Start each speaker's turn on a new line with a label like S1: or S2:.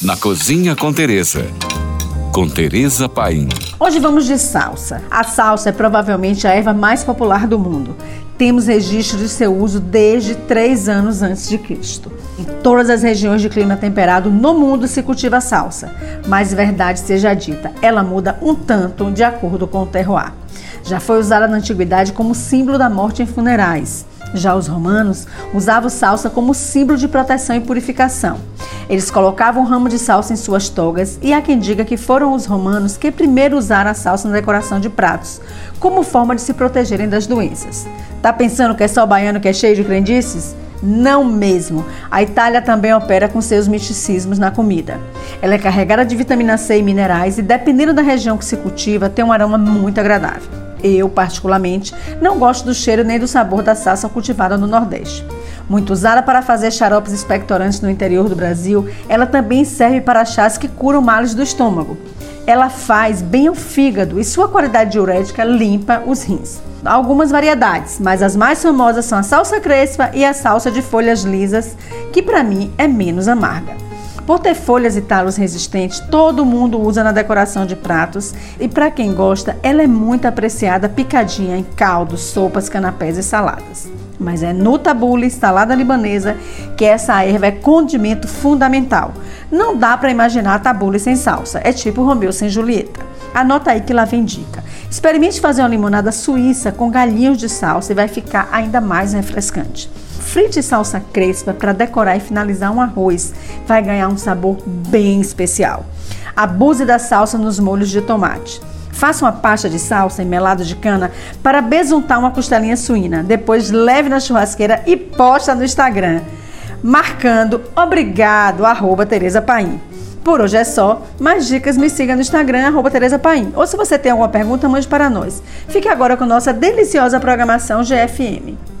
S1: na Cozinha com Teresa. Com Teresa Paim.
S2: Hoje vamos de salsa. A salsa é provavelmente a erva mais popular do mundo. Temos registro de seu uso desde 3 anos antes de Cristo. Em todas as regiões de clima temperado no mundo se cultiva salsa, mas verdade seja dita, ela muda um tanto de acordo com o terroir. Já foi usada na antiguidade como símbolo da morte em funerais. Já os romanos usavam salsa como símbolo de proteção e purificação. Eles colocavam um ramo de salsa em suas togas e há quem diga que foram os romanos que primeiro usaram a salsa na decoração de pratos, como forma de se protegerem das doenças. Tá pensando que é só baiano que é cheio de crendices? Não mesmo. A Itália também opera com seus misticismos na comida. Ela é carregada de vitamina C e minerais e, dependendo da região que se cultiva, tem um aroma muito agradável. Eu, particularmente, não gosto do cheiro nem do sabor da salsa cultivada no Nordeste. Muito usada para fazer xaropes expectorantes no interior do Brasil, ela também serve para chás que curam males do estômago. Ela faz bem ao fígado e sua qualidade diurética limpa os rins. Algumas variedades, mas as mais famosas são a salsa crespa e a salsa de folhas lisas, que para mim é menos amarga. Por ter folhas e talos resistentes, todo mundo usa na decoração de pratos e para quem gosta, ela é muito apreciada picadinha em caldos, sopas, canapés e saladas. Mas é no tabule, salada libanesa, que essa erva é condimento fundamental. Não dá para imaginar tabule sem salsa, é tipo Romeu sem Julieta. Anota aí que lá vem dica. Experimente fazer uma limonada suíça com galinhos de salsa e vai ficar ainda mais refrescante. Frite salsa crespa para decorar e finalizar um arroz. Vai ganhar um sabor bem especial. Abuse da salsa nos molhos de tomate. Faça uma pasta de salsa em melado de cana para besuntar uma costelinha suína. Depois leve na churrasqueira e posta no Instagram, marcando obrigado, arroba Tereza Paim. Por hoje é só. Mais dicas, me siga no Instagram, arroba Tereza Paim. Ou se você tem alguma pergunta, mande para nós. Fique agora com nossa deliciosa programação GFM.